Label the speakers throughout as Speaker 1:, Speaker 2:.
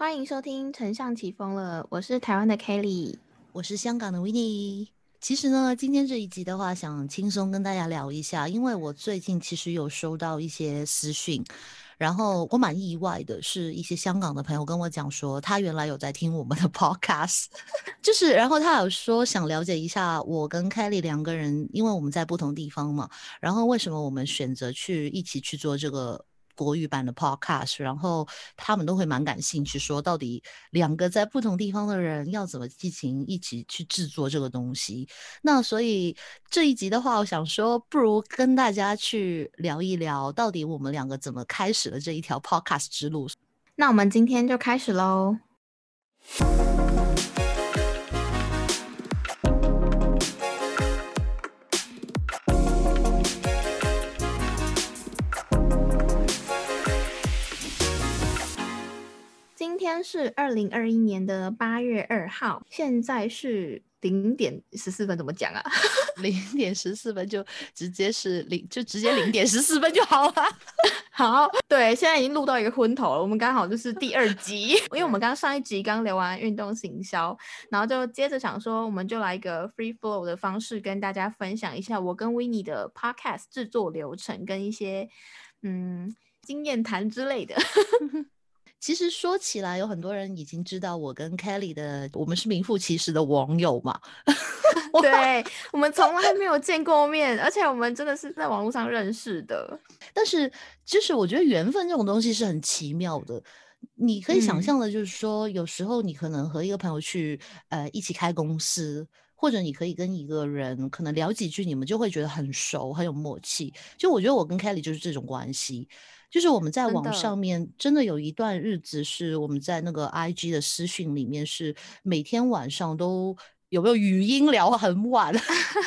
Speaker 1: 欢迎收听《丞相起风了》，我是台湾的 Kelly，
Speaker 2: 我是香港的 w i n n e 其实呢，今天这一集的话，想轻松跟大家聊一下，因为我最近其实有收到一些私讯，然后我蛮意外的，是一些香港的朋友跟我讲说，他原来有在听我们的 Podcast，就是然后他有说想了解一下我跟 Kelly 两个人，因为我们在不同地方嘛，然后为什么我们选择去一起去做这个。国语版的 Podcast，然后他们都会蛮感兴趣，说到底两个在不同地方的人要怎么进行一起去制作这个东西。那所以这一集的话，我想说，不如跟大家去聊一聊，到底我们两个怎么开始了这一条 Podcast 之路。
Speaker 1: 那我们今天就开始喽。今天是二零二一年的八月二号，现在是零点十四分，怎么讲啊？
Speaker 2: 零点十四分就直接是零，就直接零点十四分就好了。
Speaker 1: 好，对，现在已经录到一个昏头了。我们刚好就是第二集，因为我们刚上一集刚聊完运动行销，然后就接着想说，我们就来一个 free flow 的方式，跟大家分享一下我跟 w i n n i e 的 podcast 制作流程跟一些嗯经验谈之类的。
Speaker 2: 其实说起来，有很多人已经知道我跟 Kelly 的，我们是名副其实的网友嘛。
Speaker 1: 对，我们从来没有见过面，而且我们真的是在网络上认识的。
Speaker 2: 但是，就是我觉得缘分这种东西是很奇妙的。你可以想象的，就是说，有时候你可能和一个朋友去，呃，一起开公司，或者你可以跟一个人可能聊几句，你们就会觉得很熟，很有默契。就我觉得我跟 Kelly 就是这种关系。就是我们在网上面真的有一段日子，是我们在那个 I G 的私讯里面，是每天晚上都有没有语音聊很晚。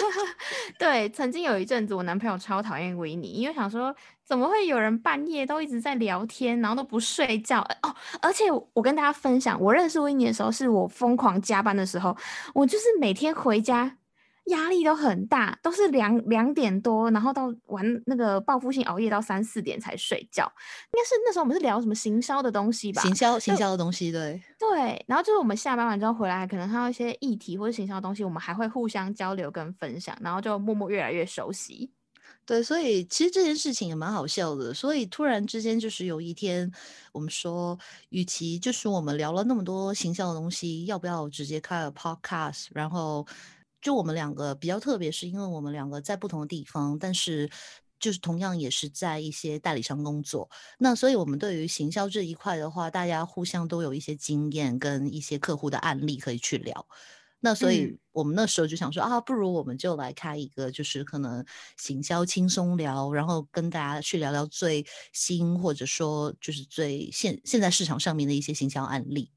Speaker 1: 对，曾经有一阵子，我男朋友超讨厌维尼，因为想说怎么会有人半夜都一直在聊天，然后都不睡觉哦。而且我跟大家分享，我认识维尼的时候，是我疯狂加班的时候，我就是每天回家。压力都很大，都是两两点多，然后到玩那个报复性熬夜到三四点才睡觉。应该是那时候我们是聊什么行销的东西吧？
Speaker 2: 行销行销的东西，对
Speaker 1: 对。然后就是我们下班完之后回来，可能看到一些议题或者行销的东西，我们还会互相交流跟分享，然后就默默越来越熟悉。
Speaker 2: 对，所以其实这件事情也蛮好笑的。所以突然之间就是有一天，我们说，与其就是我们聊了那么多行销的东西，要不要直接开个 podcast，然后。就我们两个比较特别，是因为我们两个在不同的地方，但是就是同样也是在一些代理商工作。那所以，我们对于行销这一块的话，大家互相都有一些经验跟一些客户的案例可以去聊。那所以我们那时候就想说啊，不如我们就来开一个，就是可能行销轻松聊，然后跟大家去聊聊最新或者说就是最现现在市场上面的一些行销案例。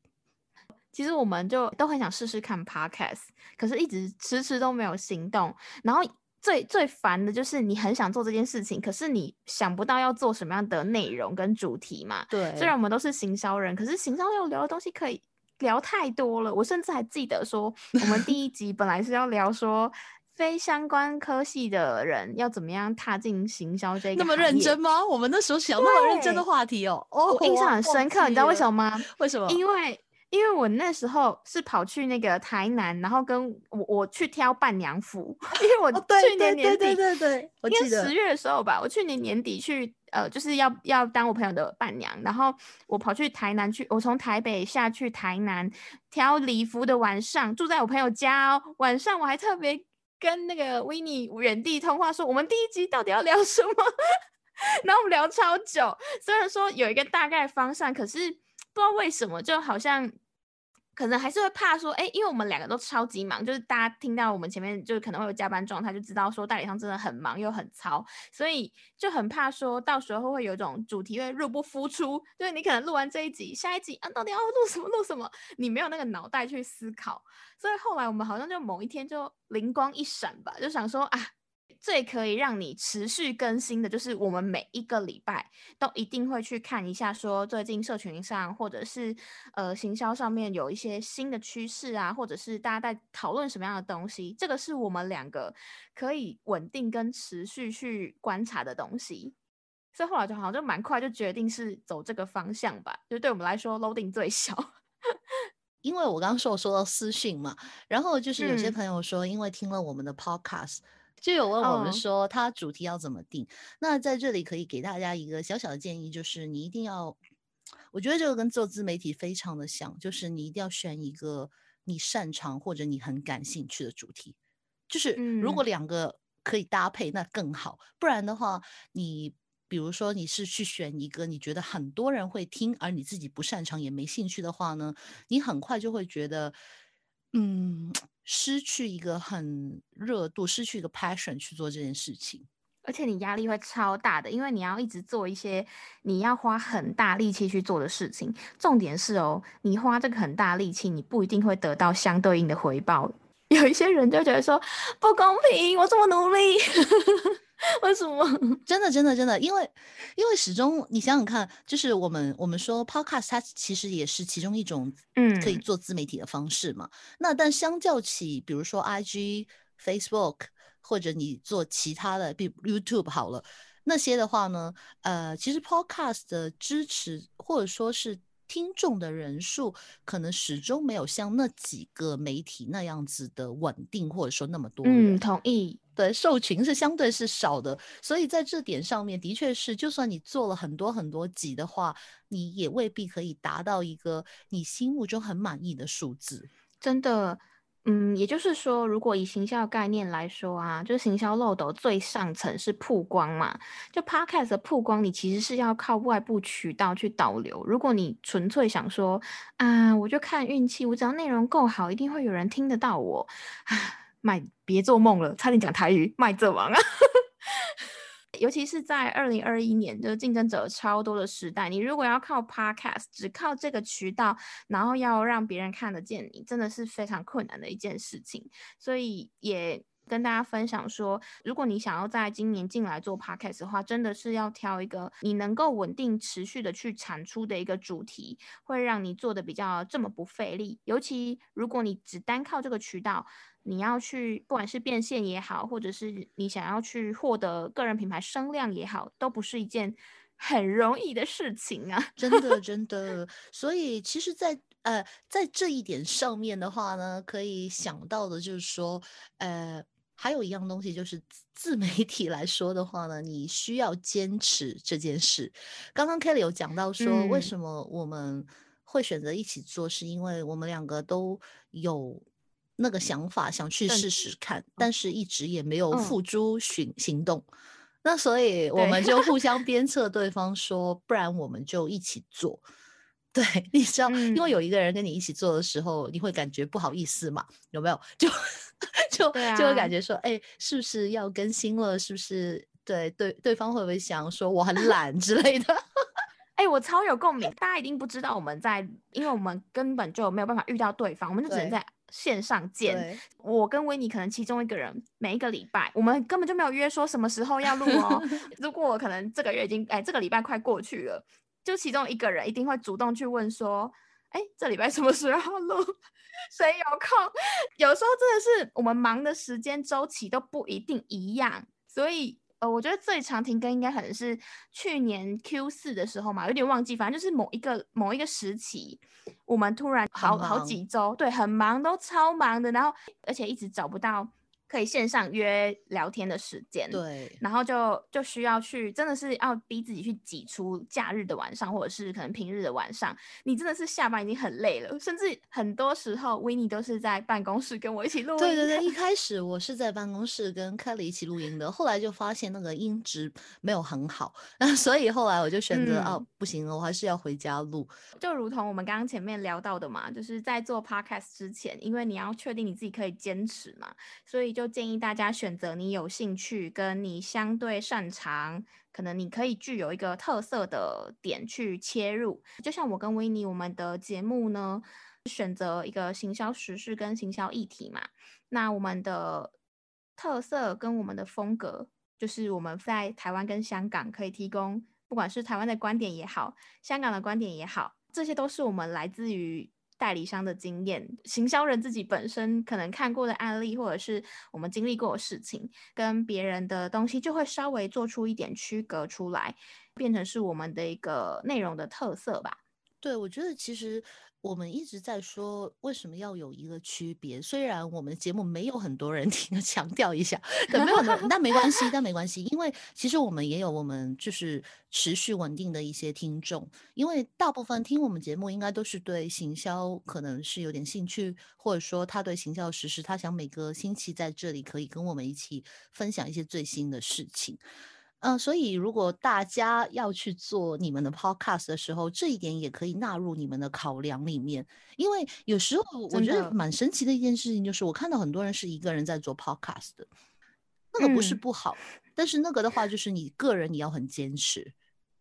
Speaker 1: 其实我们就都很想试试看 podcast，可是一直迟迟都没有行动。然后最最烦的就是你很想做这件事情，可是你想不到要做什么样的内容跟主题嘛。
Speaker 2: 对，
Speaker 1: 虽然我们都是行销人，可是行销要聊的东西可以聊太多了。我甚至还记得说，我们第一集本来是要聊说非相关科系的人要怎么样踏进行销这个
Speaker 2: 那么认真吗？我们那时候想那么认真的话题哦，
Speaker 1: 我印象很深刻。你知道为什么吗？
Speaker 2: 为什么？
Speaker 1: 因为。因为我那时候是跑去那个台南，然后跟我我去挑伴娘服，因为我去年年底，
Speaker 2: 对对对，我记
Speaker 1: 得十月的时候吧，我去年年底去，呃，就是要要当我朋友的伴娘，然后我跑去台南去，我从台北下去台南挑礼服的晚上，住在我朋友家，哦，晚上我还特别跟那个维尼原地通话，说我们第一集到底要聊什么，然后我们聊超久，虽然说有一个大概方向，可是不知道为什么就好像。可能还是会怕说，哎，因为我们两个都超级忙，就是大家听到我们前面就可能会有加班状态，就知道说代理商真的很忙又很糙，所以就很怕说到时候会有一种主题会入不敷出，就是你可能录完这一集，下一集啊到底要录什么录什么，你没有那个脑袋去思考，所以后来我们好像就某一天就灵光一闪吧，就想说啊。最可以让你持续更新的，就是我们每一个礼拜都一定会去看一下，说最近社群上或者是呃行销上面有一些新的趋势啊，或者是大家在讨论什么样的东西，这个是我们两个可以稳定跟持续去观察的东西。所以后来就好像就蛮快就决定是走这个方向吧，就对我们来说 loading 最小。
Speaker 2: 因为我刚刚说我收到私讯嘛，然后就是有些朋友说，因为听了我们的 podcast，就有问我们说他主题要怎么定。那在这里可以给大家一个小小的建议，就是你一定要，我觉得这个跟做自媒体非常的像，就是你一定要选一个你擅长或者你很感兴趣的主题。就是如果两个可以搭配，那更好。不然的话，你。比如说，你是去选一个你觉得很多人会听，而你自己不擅长也没兴趣的话呢，你很快就会觉得，嗯，失去一个很热度，失去一个 passion 去做这件事情，
Speaker 1: 而且你压力会超大的，因为你要一直做一些你要花很大力气去做的事情。重点是哦，你花这个很大力气，你不一定会得到相对应的回报。有一些人就觉得说不公平，我这么努力。为什么？
Speaker 2: 真的，真的，真的，因为，因为始终你想想看，就是我们我们说 podcast，它其实也是其中一种，嗯，可以做自媒体的方式嘛。那但相较起，比如说 IG、Facebook，或者你做其他的，比如 YouTube 好了，那些的话呢，呃，其实 podcast 的支持或者说是听众的人数，可能始终没有像那几个媒体那样子的稳定，或者说那么多。
Speaker 1: 嗯，同意。
Speaker 2: 对，受群是相对是少的，所以在这点上面，的确是，就算你做了很多很多集的话，你也未必可以达到一个你心目中很满意的数字。
Speaker 1: 真的，嗯，也就是说，如果以行销概念来说啊，就是行销漏斗最上层是曝光嘛，就 Podcast 的曝光，你其实是要靠外部渠道去导流。如果你纯粹想说啊，我就看运气，我只要内容够好，一定会有人听得到我 啊。卖别做梦了，差点讲台语，卖这王啊！尤其是在二零二一年，就是竞争者超多的时代，你如果要靠 Podcast，只靠这个渠道，然后要让别人看得见你，真的是非常困难的一件事情。所以也。跟大家分享说，如果你想要在今年进来做 podcast 的话，真的是要挑一个你能够稳定持续的去产出的一个主题，会让你做的比较这么不费力。尤其如果你只单靠这个渠道，你要去不管是变现也好，或者是你想要去获得个人品牌声量也好，都不是一件很容易的事情啊！
Speaker 2: 真的，真的。所以其实，在呃，在这一点上面的话呢，可以想到的就是说，呃。还有一样东西，就是自媒体来说的话呢，你需要坚持这件事。刚刚 Kelly 有讲到说，为什么我们会选择一起做，是因为我们两个都有那个想法，想去试试看，但是一直也没有付诸行行动。那所以我们就互相鞭策对方说，不然我们就一起做。对，你知道，因为有一个人跟你一起做的时候，你会感觉不好意思嘛？有没有？就 就就会感觉说，哎，是不是要更新了？是不是？对对，对方会不会想说我很懒之类的？
Speaker 1: 哎，我超有共鸣。大家一定不知道我们在，因为我们根本就没有办法遇到对方，我们就只能在线上见。我跟维尼可能其中一个人，每一个礼拜，我们根本就没有约说什么时候要录哦。如果我可能这个月已经，哎，这个礼拜快过去了。就其中一个人一定会主动去问说：“哎，这礼拜什么时候录？谁有空？”有时候真的是我们忙的时间周期都不一定一样，所以呃，我觉得最长停更应该可能是去年 Q 四的时候嘛，有点忘记，反正就是某一个某一个时期，我们突然好好几周，对，很忙，都超忙的，然后而且一直找不到。可以线上约聊天的时间，
Speaker 2: 对，
Speaker 1: 然后就就需要去，真的是要逼自己去挤出假日的晚上，或者是可能平日的晚上，你真的是下班已经很累了，甚至很多时候维尼都是在办公室跟我一起录音。
Speaker 2: 对对对，一开始我是在办公室跟 Kelly 一起录音的，后来就发现那个音质没有很好，所以后来我就选择哦，不行了，我还是要回家录。
Speaker 1: 就如同我们刚刚前面聊到的嘛，就是在做 podcast 之前，因为你要确定你自己可以坚持嘛，所以就。建议大家选择你有兴趣、跟你相对擅长，可能你可以具有一个特色的点去切入。就像我跟维尼，我们的节目呢，选择一个行销时事跟行销议题嘛。那我们的特色跟我们的风格，就是我们在台湾跟香港可以提供，不管是台湾的观点也好，香港的观点也好，这些都是我们来自于。代理商的经验，行销人自己本身可能看过的案例，或者是我们经历过的事情，跟别人的东西就会稍微做出一点区隔出来，变成是我们的一个内容的特色吧。
Speaker 2: 对，我觉得其实。我们一直在说为什么要有一个区别，虽然我们的节目没有很多人 听，强调一下，没有的，但没关系，但没关系，因为其实我们也有我们就是持续稳定的一些听众，因为大部分听我们节目应该都是对行销可能是有点兴趣，或者说他对行销实施，他想每个星期在这里可以跟我们一起分享一些最新的事情。嗯，所以如果大家要去做你们的 podcast 的时候，这一点也可以纳入你们的考量里面。因为有时候我觉得蛮神奇的一件事情，就是我看到很多人是一个人在做 podcast 的，那个不是不好，但是那个的话就是你个人你要很坚持，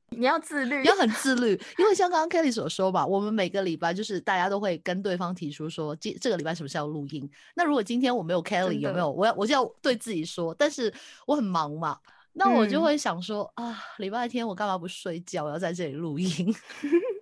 Speaker 1: 你要自律，
Speaker 2: 要很自律。因为像刚刚 Kelly 所说吧，我们每个礼拜就是大家都会跟对方提出说，这这个礼拜什么时候录音？那如果今天我没有 Kelly，有没有？我要我就要对自己说，但是我很忙嘛。那我就会想说啊，礼拜天我干嘛不睡觉？我要在这里录音，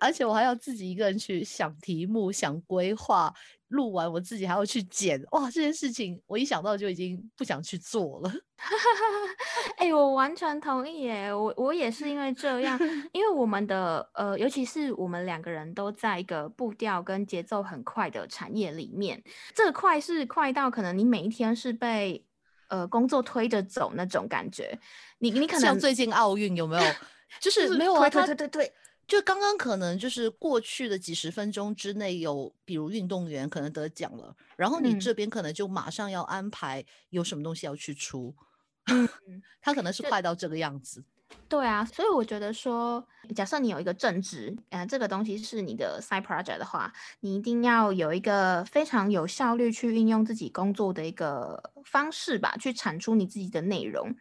Speaker 2: 而且我还要自己一个人去想题目、想规划，录完我自己还要去剪。哇，这件事情我一想到就已经不想去做了。
Speaker 1: 哎，我完全同意耶！我我也是因为这样，因为我们的呃，尤其是我们两个人都在一个步调跟节奏很快的产业里面，这个快是快到可能你每一天是被。呃，工作推着走那种感觉，你你可能
Speaker 2: 像最近奥运有没有？就是没有
Speaker 1: 啊，对对对对，
Speaker 2: 就刚刚可能就是过去的几十分钟之内有，比如运动员可能得奖了，然后你这边可能就马上要安排有什么东西要去出，他可能是快到这个样子。
Speaker 1: 对啊，所以我觉得说，假设你有一个正职，呃，这个东西是你的 side project 的话，你一定要有一个非常有效率去运用自己工作的一个方式吧，去产出你自己的内容。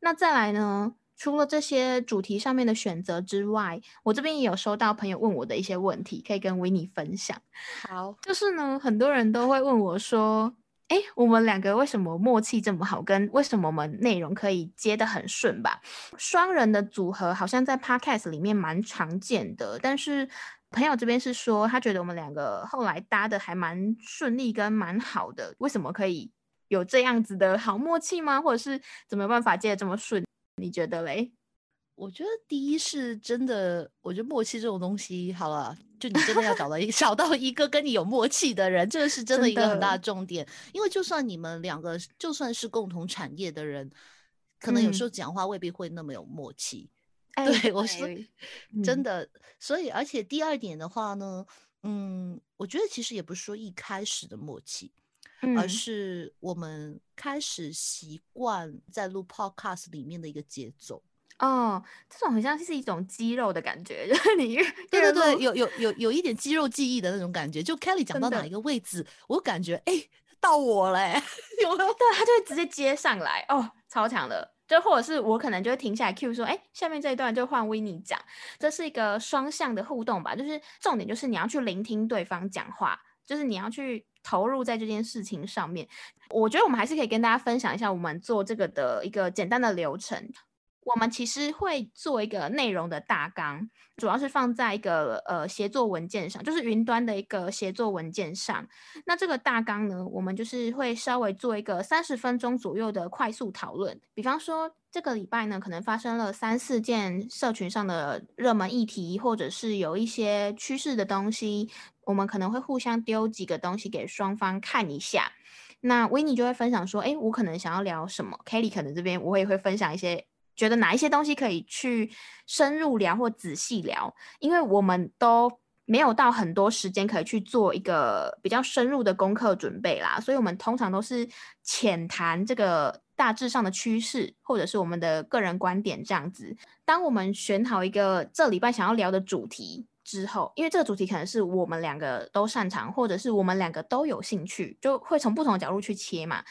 Speaker 1: 那再来呢，除了这些主题上面的选择之外，我这边也有收到朋友问我的一些问题，可以跟维尼分享。
Speaker 2: 好，
Speaker 1: 就是呢，很多人都会问我说。哎，我们两个为什么默契这么好？跟为什么我们内容可以接得很顺吧？双人的组合好像在 podcast 里面蛮常见的，但是朋友这边是说，他觉得我们两个后来搭的还蛮顺利，跟蛮好的。为什么可以有这样子的好默契吗？或者是怎么办法接得这么顺？你觉得嘞？
Speaker 2: 我觉得第一是真的，我觉得默契这种东西，好了，就你真的要找到一 找到一个跟你有默契的人，这个是真的一个很大的重点。因为就算你们两个就算是共同产业的人，可能有时候讲话未必会那么有默契。对我说，真的。所以，而且第二点的话呢，嗯，我觉得其实也不是说一开始的默契，而是我们开始习惯在录 podcast 里面的一个节奏。
Speaker 1: 哦，这种好像是一种肌肉的感觉，就是你
Speaker 2: 对对对，有有有有一点肌肉记忆的那种感觉。就 Kelly 讲到哪一个位置，我感觉哎到我嘞，有没有？
Speaker 1: 对，他就会直接接上来，哦，超强的。就或者是我可能就会停下来 Q 说，哎，下面这一段就换 w i n n e 讲，这是一个双向的互动吧。就是重点就是你要去聆听对方讲话，就是你要去投入在这件事情上面。我觉得我们还是可以跟大家分享一下我们做这个的一个简单的流程。我们其实会做一个内容的大纲，主要是放在一个呃协作文件上，就是云端的一个协作文件上。那这个大纲呢，我们就是会稍微做一个三十分钟左右的快速讨论。比方说这个礼拜呢，可能发生了三四件社群上的热门议题，或者是有一些趋势的东西，我们可能会互相丢几个东西给双方看一下。那维尼就会分享说，哎，我可能想要聊什么？Kelly 可能这边我也会分享一些。觉得哪一些东西可以去深入聊或仔细聊，因为我们都没有到很多时间可以去做一个比较深入的功课准备啦，所以我们通常都是浅谈这个大致上的趋势，或者是我们的个人观点这样子。当我们选好一个这礼拜想要聊的主题之后，因为这个主题可能是我们两个都擅长，或者是我们两个都有兴趣，就会从不同的角度去切嘛。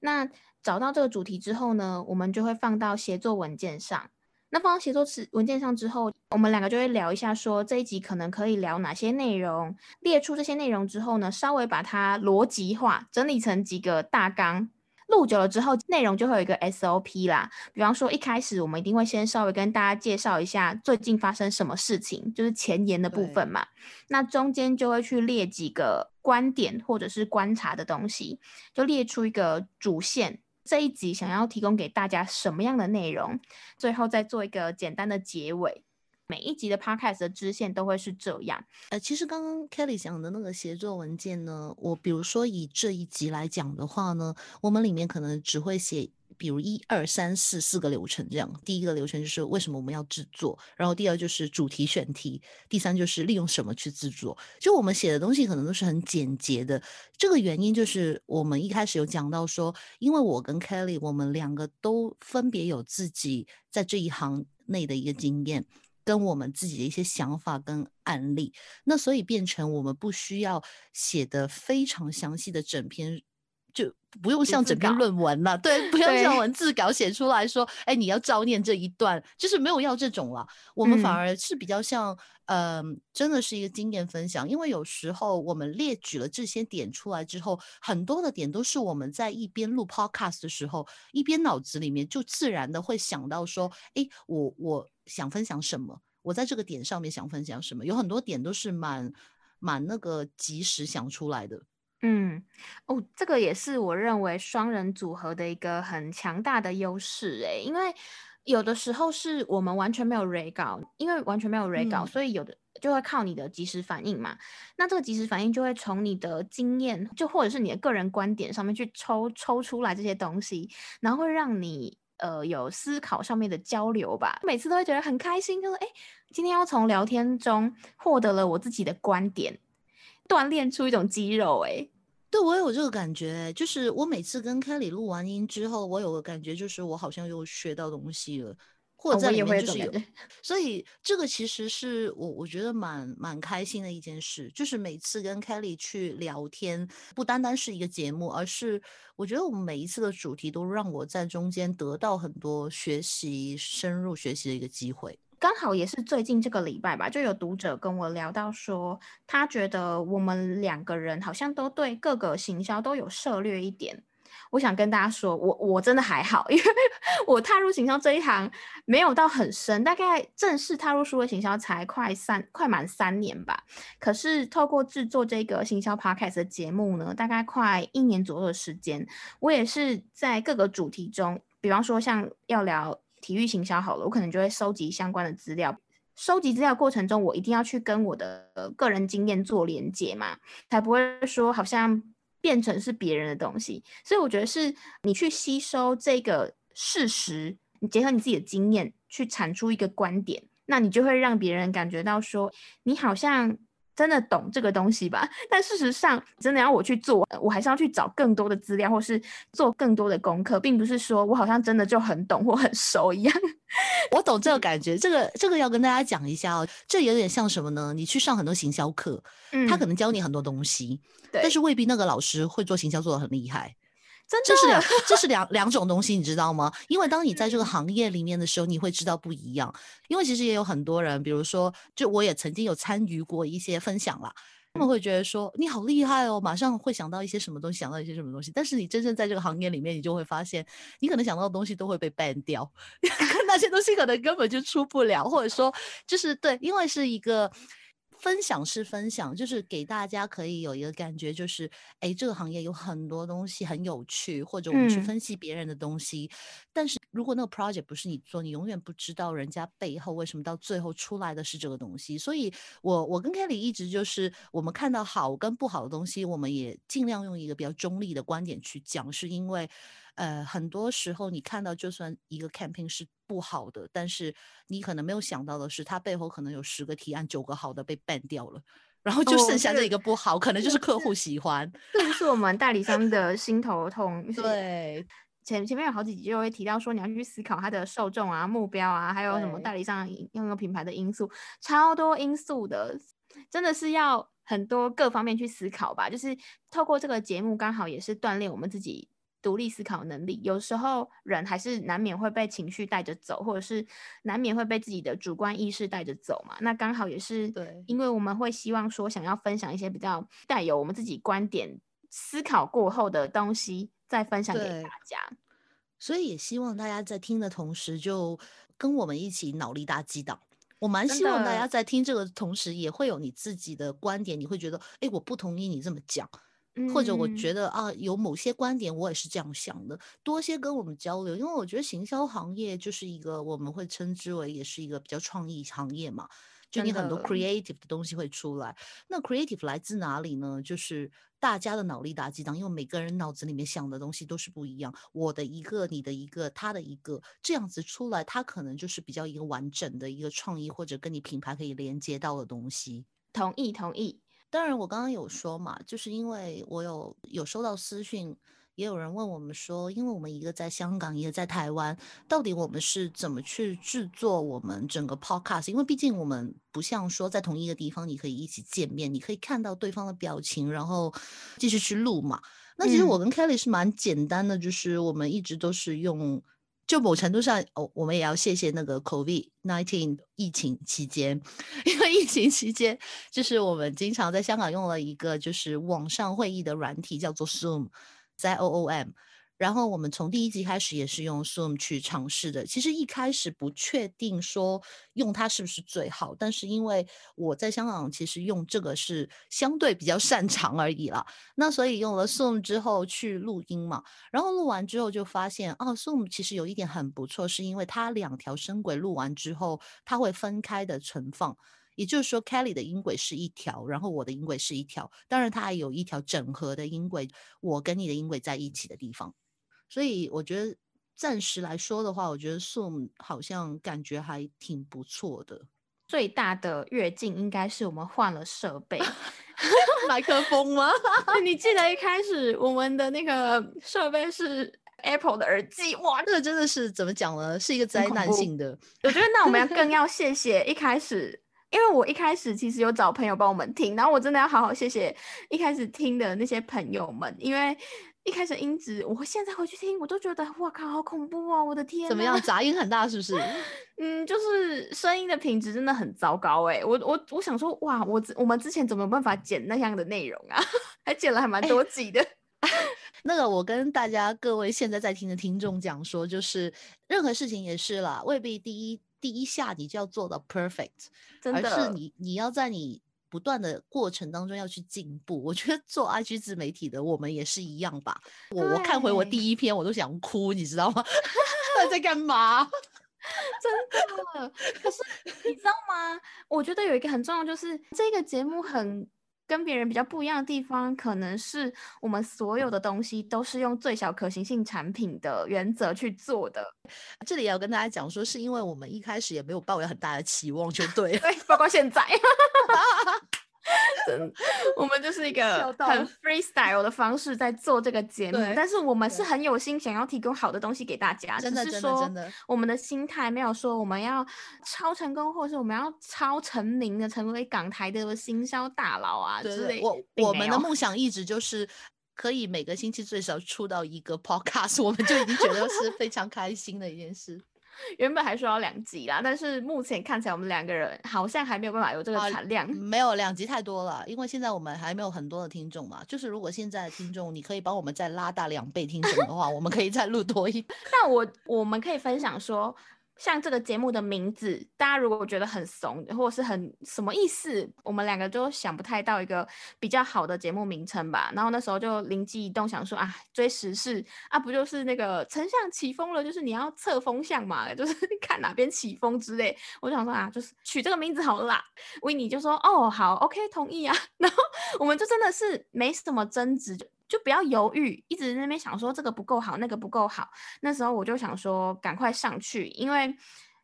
Speaker 1: 那找到这个主题之后呢，我们就会放到协作文件上。那放到协作词文件上之后，我们两个就会聊一下，说这一集可能可以聊哪些内容。列出这些内容之后呢，稍微把它逻辑化，整理成几个大纲。录久了之后，内容就会有一个 SOP 啦。比方说，一开始我们一定会先稍微跟大家介绍一下最近发生什么事情，就是前言的部分嘛。那中间就会去列几个观点或者是观察的东西，就列出一个主线。这一集想要提供给大家什么样的内容？最后再做一个简单的结尾。每一集的 podcast 的支线都会是这样。
Speaker 2: 呃，其实刚刚 Kelly 讲的那个协作文件呢，我比如说以这一集来讲的话呢，我们里面可能只会写，比如一二三四四个流程这样。第一个流程就是为什么我们要制作，然后第二就是主题选题，第三就是利用什么去制作。就我们写的东西可能都是很简洁的。这个原因就是我们一开始有讲到说，因为我跟 Kelly 我们两个都分别有自己在这一行内的一个经验。跟我们自己的一些想法跟案例，那所以变成我们不需要写的非常详细的整篇，就不用像整篇论文了。对，不 用像文字稿写出来说，哎，你要照念这一段，就是没有要这种了。我们反而是比较像，嗯，真的是一个经验分享。因为有时候我们列举了这些点出来之后，很多的点都是我们在一边录 podcast 的时候，一边脑子里面就自然的会想到说，哎，我我。想分享什么？我在这个点上面想分享什么？有很多点都是蛮蛮那个及时想出来的。
Speaker 1: 嗯，哦，这个也是我认为双人组合的一个很强大的优势诶，因为有的时候是我们完全没有 re 稿，因为完全没有 re 稿，所以有的就会靠你的及时反应嘛。那这个及时反应就会从你的经验，就或者是你的个人观点上面去抽抽出来这些东西，然后会让你。呃，有思考上面的交流吧，每次都会觉得很开心，就是哎，今天要从聊天中获得了我自己的观点，锻炼出一种肌肉，哎，
Speaker 2: 对我有这个感觉，就是我每次跟 Kelly 录完音之后，我有个感觉，就是我好像又学到东西了。或者在里面就是有，所以这个其实是我我觉得蛮蛮开心的一件事，就是每次跟 Kelly 去聊天，不单单是一个节目，而是我觉得我们每一次的主题都让我在中间得到很多学习、深入学习的一个机会。
Speaker 1: 刚好也是最近这个礼拜吧，就有读者跟我聊到说，他觉得我们两个人好像都对各个行销都有涉略一点。我想跟大家说，我我真的还好，因为 我踏入行销这一行没有到很深，大概正式踏入数位行销才快三快满三年吧。可是透过制作这个行销 podcast 的节目呢，大概快一年左右的时间，我也是在各个主题中，比方说像要聊体育行销好了，我可能就会收集相关的资料。收集资料过程中，我一定要去跟我的个人经验做连接嘛，才不会说好像。变成是别人的东西，所以我觉得是你去吸收这个事实，你结合你自己的经验去产出一个观点，那你就会让别人感觉到说你好像真的懂这个东西吧。但事实上，真的要我去做，我还是要去找更多的资料，或是做更多的功课，并不是说我好像真的就很懂或很熟一样。
Speaker 2: 我懂这个感觉，这个这个要跟大家讲一下哦，这有点像什么呢？你去上很多行销课，嗯，他可能教你很多东西。但是未必那个老师会做行销做的很厉害，这是两这是两两种东西，你知道吗？因为当你在这个行业里面的时候，你会知道不一样。因为其实也有很多人，比如说，就我也曾经有参与过一些分享啦，他们会觉得说你好厉害哦，马上会想到一些什么东西，想到一些什么东西。但是你真正在这个行业里面，你就会发现，你可能想到的东西都会被 ban 掉，那些东西可能根本就出不了，或者说就是对，因为是一个。分享是分享，就是给大家可以有一个感觉，就是哎，这个行业有很多东西很有趣，或者我们去分析别人的东西。但是如果那个 project 不是你做，你永远不知道人家背后为什么到最后出来的是这个东西。所以，我我跟 Kelly 一直就是，我们看到好跟不好的东西，我们也尽量用一个比较中立的观点去讲，是因为。呃，很多时候你看到，就算一个 campaign 是不好的，但是你可能没有想到的是，它背后可能有十个提案，九个好的被 ban 掉了，然后就剩下这一个不好，可能就是客户喜欢。
Speaker 1: 这就是我们代理商的心头痛。
Speaker 2: 对，
Speaker 1: 前前面有好几集就会提到说，你要去思考它的受众啊、目标啊，还有什么代理商拥有品牌的因素，超多因素的，真的是要很多各方面去思考吧。就是透过这个节目，刚好也是锻炼我们自己。独立思考能力，有时候人还是难免会被情绪带着走，或者是难免会被自己的主观意识带着走嘛。那刚好也是，
Speaker 2: 对，
Speaker 1: 因为我们会希望说，想要分享一些比较带有我们自己观点思考过后的东西再分享给大家。
Speaker 2: 所以也希望大家在听的同时，就跟我们一起脑力大激荡。我蛮希望大家在听这个的同时，也会有你自己的观点，你会觉得，哎，我不同意你这么讲，或者我
Speaker 1: 嗯
Speaker 2: 觉得啊，有某些观点我也是这样想的，多些跟我们交流，因为我觉得行销行业就是一个我们会称之为也是一个比较创意行业嘛，就你很多 creative 的东西会出来。那 creative 来自哪里呢？就是大家的脑力打激荡，因为每个人脑子里面想的东西都是不一样，我的一个，你的一个，他的一个，这样子出来，它可能就是比较一个完整的一个创意，或者跟你品牌可以连接到的东西。
Speaker 1: 同意同意，
Speaker 2: 当然，我刚刚有说嘛，就是因为我有有收到私讯，也有人问我们说，因为我们一个在香港，一个在台湾，到底我们是怎么去制作我们整个 podcast？因为毕竟我们不像说在同一个地方，你可以一起见面，你可以看到对方的表情，然后继续去录嘛。那其实我跟 Kelly 是蛮简单的，就是我们一直都是用。就某程度上，哦，我们也要谢谢那个 COVID nineteen 疫情期间，因为疫情期间，就是我们经常在香港用了一个就是网上会议的软体，叫做 Zoom，在 O O M。然后我们从第一集开始也是用 Zoom 去尝试的。其实一开始不确定说用它是不是最好，但是因为我在香港其实用这个是相对比较擅长而已啦。那所以用了 Zoom 之后去录音嘛，然后录完之后就发现，哦，Zoom 其实有一点很不错，是因为它两条声轨录完之后，它会分开的存放。也就是说，Kelly 的音轨是一条，然后我的音轨是一条，当然它还有一条整合的音轨，我跟你的音轨在一起的地方。所以我觉得暂时来说的话，我觉得 Zoom 好像感觉还挺不错的。
Speaker 1: 最大的跃进应该是我们换了设备。
Speaker 2: 麦克风吗？
Speaker 1: 你记得一开始我们的那个设备是 Apple 的耳机，哇，
Speaker 2: 这个真的是怎么讲呢？是一个灾难性的。
Speaker 1: 我觉得那我们要更 要谢谢一开始，因为我一开始其实有找朋友帮我们听，然后我真的要好好谢谢一开始听的那些朋友们，因为一开始音质，我现在回去听，我都觉得哇靠，好恐怖哦！我的天，
Speaker 2: 怎么样？？杂音很大是不是？
Speaker 1: 嗯，就是声音的品质真的很糟糕哎、我我我想说，哇，我我们之前怎么有办法剪那样的内容啊？还剪了还蛮多集的。
Speaker 2: 那个，我跟大家各位现在在听的听众讲说，就是任何事情也是啦，未必第一第一下你就要做到 perfect，而
Speaker 1: 真的
Speaker 2: 是你你要在你不断的过程当中要去进步。我觉得做 IG 自媒体的我们也是一样吧。我我看回我第一篇，我都想哭，你知道吗？到底在干嘛？
Speaker 1: 真的，可是你知道吗？我觉得有一个很重要，就是这个节目很跟别人比较不一样的地方，可能是我们所有的东西都是用最小可行性产品的原则去做的。
Speaker 2: 这里也要跟大家讲说，是因为我们一开始也没有抱有很大的期望，就对了。
Speaker 1: 对，包括现在。真的，我们就是一个很 freestyle 的方式在做这个节目，但是我们是很有心想要提供好的东西给大家，
Speaker 2: 真的
Speaker 1: 只是说
Speaker 2: 真的真的
Speaker 1: 我们的心态没有说我们要超成功，或者是我们要超成名的成为港台的行销大佬啊之类。
Speaker 2: 对我我们的梦想一直就是可以每个星期最少出到一个 podcast，我们就已经觉得是非常开心的一件事。
Speaker 1: 原本还说要两集啦，但是目前看起来我们两个人好像还没有办法有这个
Speaker 2: 啊
Speaker 1: 产量。
Speaker 2: 没有两集太多了，因为现在我们还没有很多的听众嘛。就是如果现在的听众，你可以帮我们再拉大两倍听众的话，我们可以再录多一。
Speaker 1: 但我我们可以分享说，像这个节目的名字，大家如果觉得很怂或者是很什么意思，我们两个都想不太到一个比较好的节目名称吧。然后那时候就灵机一动，想说啊，追时事啊，不就是那个丞相起风了，就是你要测风向嘛，就是看哪边起风之类。我就想说啊，就是取这个名字好了啦。维尼就说哦好，OK 同意啊。然后我们就真的是没什么争执，就不要犹豫，一直在那边想说这个不够好，那个不够好。那时候我就想说赶快上去，因为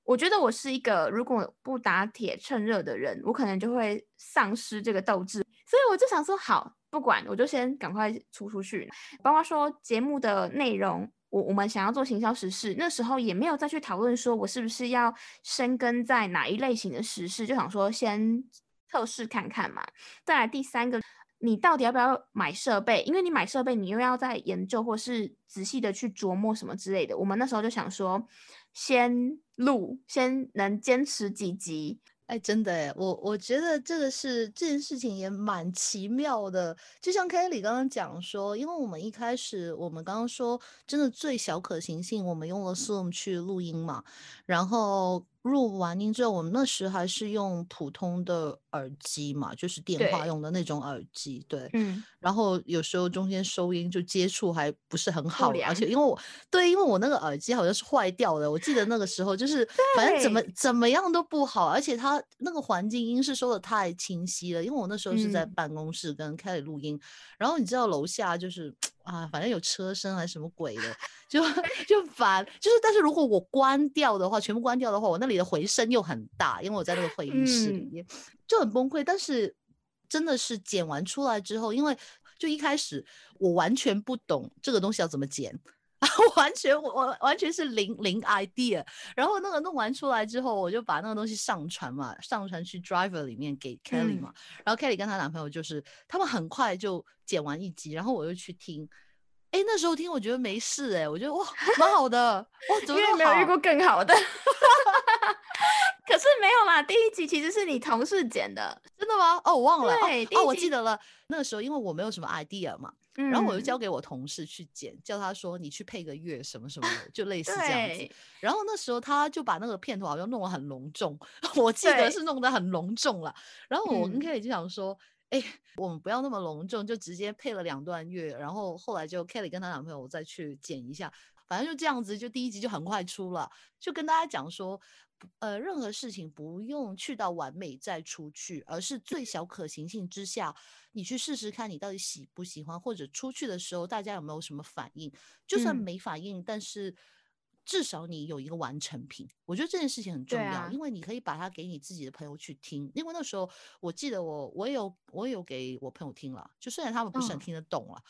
Speaker 1: 我觉得我是一个如果不打铁趁热的人，我可能就会丧失这个斗志，所以我就想说好，不管我就先赶快出出去。包括说节目的内容。我我们想要做行销时事，那时候也没有再去讨论说我是不是要深耕在哪一类型的时事，就想说先测试看看嘛。再来第三个，你到底要不要买设备？因为你买设备，你又要再研究或是仔细的去琢磨什么之类的。我们那时候就想说，先录，先能坚持几集，
Speaker 2: 哎，真的哎，我我觉得这个是这件事情也蛮奇妙的。就像 Kelly 刚刚讲说，因为我们一开始我们刚刚说，真的最小可行性，我们用了 Zoom 去录音嘛，然后。录完音之后，我们那时还是用普通的耳机嘛，就是电话用的那种耳机，对，
Speaker 1: 嗯，
Speaker 2: 然后有时候中间收音就接触还不是很好，而且因为。我对，因为我那个耳机好像是坏掉的，我记得那个时候就是 反正怎么怎么样都不好，而且它那个环境音是收的太清晰了，因为我那时候是在办公室跟 Kelly 录音，然后你知道楼下就是。啊，反正有车声还是什么鬼的，就就烦。就是，但是如果我关掉的话，全部关掉的话，我那里的回声又很大，因为我在那个会议室里面就很崩溃。但是真的是剪完出来之后，因为就一开始我完全不懂这个东西要怎么剪，完全我我完全是零零 idea。然后那个弄完出来之后，我就把那个东西上传嘛，上传去 Driver 里面给 Kelly 嘛。然后 Kelly 跟她男朋友就是他们很快就。剪完一集，然后我又去听，哎，那时候听我觉得没事，哎，我觉得哇，蛮好的，哇，怎么
Speaker 1: 没有遇过更好的？可是没有嘛，第一集其实是你同事剪的，
Speaker 2: 真的吗？哦，我忘了，
Speaker 1: 对，
Speaker 2: 哦，我记得了，那个时候因为我没有什么 idea 嘛，然后我就交给我同事去剪，叫他说你去配个乐什么什么的，就类似这样子。然后那时候他就把那个片头好像弄得很隆重，我记得是弄得很隆重了。然后我跟 Kelly 就想说。哎，我们不要那么隆重，就直接配了两段乐，然后后来就 Kelly 跟她男朋友再去剪一下，反正就这样子，就第一集就很快出了。就跟大家讲说，呃，任何事情不用去到完美再出去，而是最小可行性之下，你去试试看你到底喜不喜欢，或者出去的时候大家有没有什么反应，就算没反应，但是。至少你有一个完成品，我觉得这件事情很重要，因为你可以把它给你自己的朋友去听。因为那时候我记得我我有我有给我朋友听了，就虽然他们不是很听得懂了，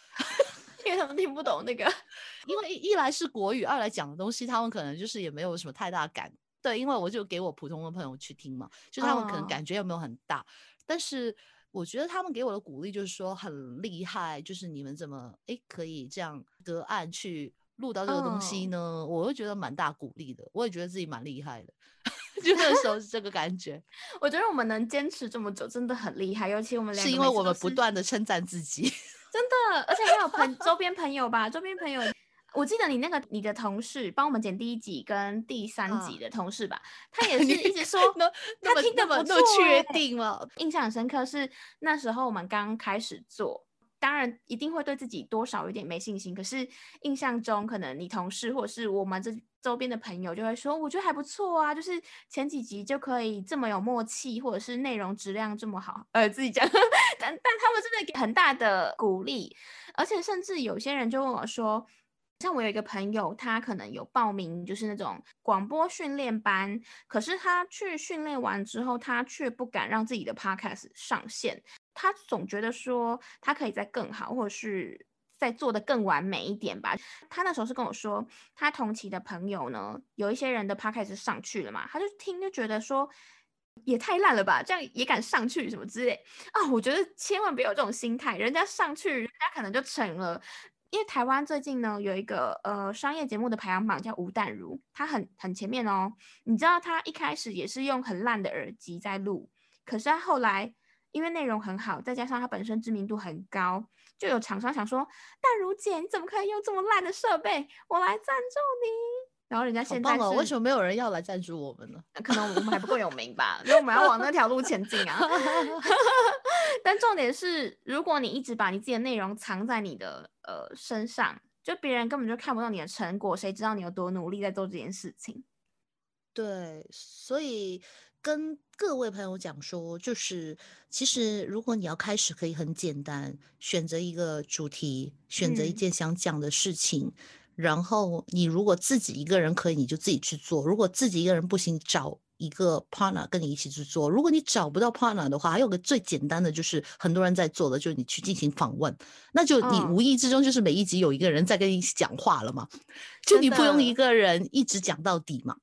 Speaker 1: 因为他们听不懂那个，
Speaker 2: 因为一来是国语，二来讲的东西他们可能就是也没有什么太大感。对，因为我就给我普通的朋友去听嘛，就他们可能感觉有没有很大，但是我觉得他们给我的鼓励就是说很厉害，就是你们怎么哎可以这样隔岸去。录到这个东西呢，我会觉得蛮大鼓励的，我也觉得自己蛮厉害的，就那时候是这个感觉。
Speaker 1: 我觉得我们能坚持这么久真的很厉害，尤其我们两
Speaker 2: 是因为我们不断的称赞自己，
Speaker 1: 真的，而且还有朋周边朋友吧，周边朋友，我记得你那个你的同事帮我们剪第一集跟第三集的同事吧，他 也是一直说他听得不错，
Speaker 2: 确定了，
Speaker 1: 印象很深刻是那时候我们刚开始做。当然一定会对自己多少有点没信心，可是印象中可能你同事或者是我们这周边的朋友就会说，我觉得还不错啊，就是前几集就可以这么有默契，或者是内容质量这么好，呃，自己讲，但但他们真的给很大的鼓励，而且甚至有些人就问我说，像我有一个朋友，他可能有报名就是那种广播训练班，可是他去训练完之后，他却不敢让自己的 podcast 上线。他总觉得说他可以再更好，或者是再做的更完美一点吧。他那时候是跟我说，他同期的朋友呢，有一些人的 podcast 上去了嘛，他就听就觉得说也太烂了吧，这样也敢上去什么之类啊？我觉得千万别有这种心态，人家上去，人家可能就成了。因为台湾最近呢有一个呃商业节目的排行榜叫吴淡如，他很很前面哦。你知道他一开始也是用很烂的耳机在录，可是他后来。因为内容很好，再加上它本身知名度很高，就有厂商想说：“淡如姐，你怎么可以用这么烂的设备？我来赞助你。”然后人家现在
Speaker 2: 为什么没有人要来赞助我们呢？
Speaker 1: 可能我们还不够有名吧，因为我们要往那条路前进啊。但重点是，如果你一直把你自己的内容藏在你的呃身上，就别人根本就看不到你的成果，谁知道你有多努力在做这件事情？
Speaker 2: 对，所以。跟各位朋友讲说，就是其实如果你要开始，可以很简单，选择一个主题，选择一件想讲的事情，然后你如果自己一个人可以，你就自己去做；如果自己一个人不行，找一个 partner 跟你一起去做。如果你找不到 partner 的话，还有个最简单的，就是很多人在做的，就是你去进行访问，那就你无意之中就是每一集有一个人在跟你讲话了嘛，就你不用一个人一直讲到底嘛。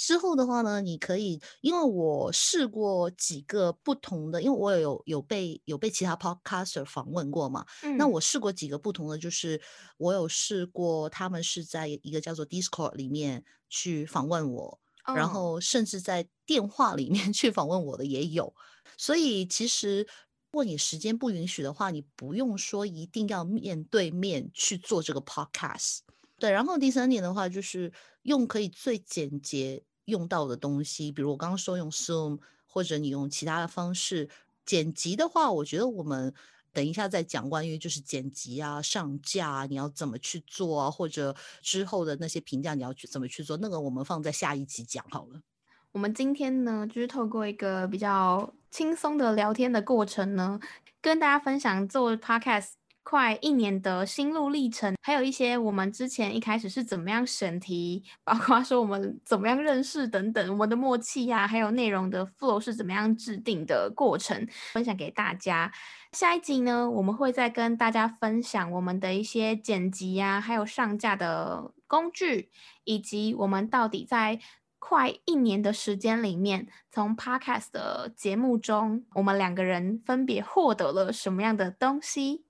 Speaker 2: 之后的话呢，你可以，因为我试过几个不同的，因为我有有被有被其他 podcaster 访问过嘛，那我试过几个不同的，就是我有试过他们是在一个叫做 Discord 里面去访问我，然后甚至在电话里面 去访问我的也有。所以其实，如果你时间不允许的话，你不用说一定要面对面去做这个 podcast。对，然后第三点的话，就是用可以最简洁用到的东西，比如我刚刚说用 Zoom，或者你用其他的方式剪辑的话，我觉得我们等一下再讲关于就是剪辑啊、上架啊你要怎么去做啊，或者之后的那些评价你要去怎么去做，那个我们放在下一集讲好了。
Speaker 1: 我们今天呢，就是透过一个比较轻松的聊天的过程呢，跟大家分享做 Podcast。快一年的心路历程，还有一些我们之前一开始是怎么样审题，包括说我们怎么样认识等等，我们的默契呀，还有内容的 flow 是怎么样制定的过程，分享给大家。下一集呢，我们会再跟大家分享我们的一些剪辑呀，还有上架的工具，以及我们到底在快一年的时间里面，从 podcast 的节目中，我们两个人分别获得了什么样的东西。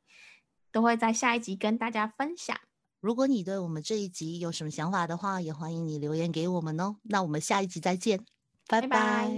Speaker 1: 都会在下一集跟大家分享。
Speaker 2: 如果你对我们这一集有什么想法的话，也欢迎你留言给我们哦。那我们下一集再见，拜拜。